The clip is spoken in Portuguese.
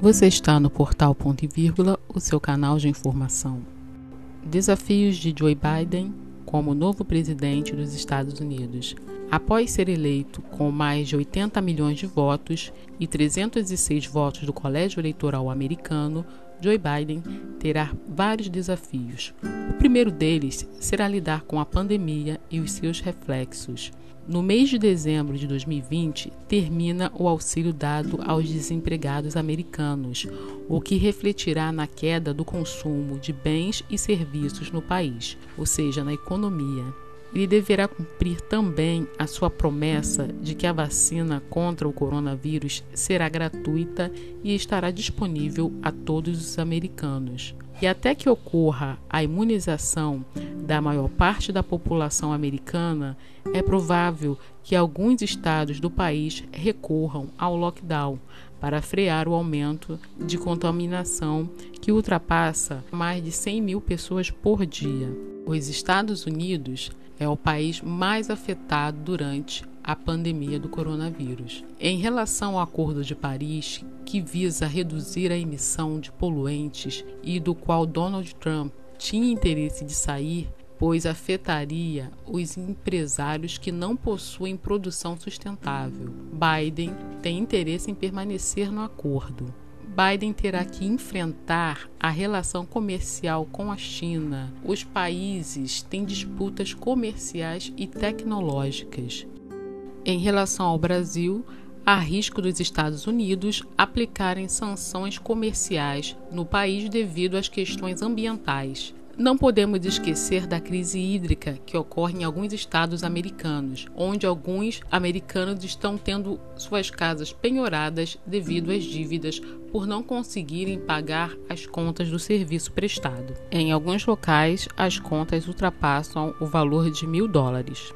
Você está no portal Ponto e Vírgula, o seu canal de informação. Desafios de Joe Biden como novo presidente dos Estados Unidos. Após ser eleito com mais de 80 milhões de votos e 306 votos do Colégio Eleitoral Americano, Joe Biden terá vários desafios. O primeiro deles será lidar com a pandemia e os seus reflexos. No mês de dezembro de 2020, termina o auxílio dado aos desempregados americanos, o que refletirá na queda do consumo de bens e serviços no país, ou seja, na economia. Ele deverá cumprir também a sua promessa de que a vacina contra o coronavírus será gratuita e estará disponível a todos os americanos. E até que ocorra a imunização da maior parte da população americana, é provável que alguns estados do país recorram ao lockdown para frear o aumento de contaminação que ultrapassa mais de 100 mil pessoas por dia. Os Estados Unidos é o país mais afetado durante a pandemia do coronavírus. Em relação ao Acordo de Paris, que visa reduzir a emissão de poluentes e do qual Donald Trump tinha interesse de sair, pois afetaria os empresários que não possuem produção sustentável. Biden tem interesse em permanecer no acordo. Biden terá que enfrentar a relação comercial com a China. Os países têm disputas comerciais e tecnológicas. Em relação ao Brasil, há risco dos Estados Unidos aplicarem sanções comerciais no país devido às questões ambientais. Não podemos esquecer da crise hídrica que ocorre em alguns estados americanos, onde alguns americanos estão tendo suas casas penhoradas devido às dívidas por não conseguirem pagar as contas do serviço prestado. Em alguns locais, as contas ultrapassam o valor de mil dólares.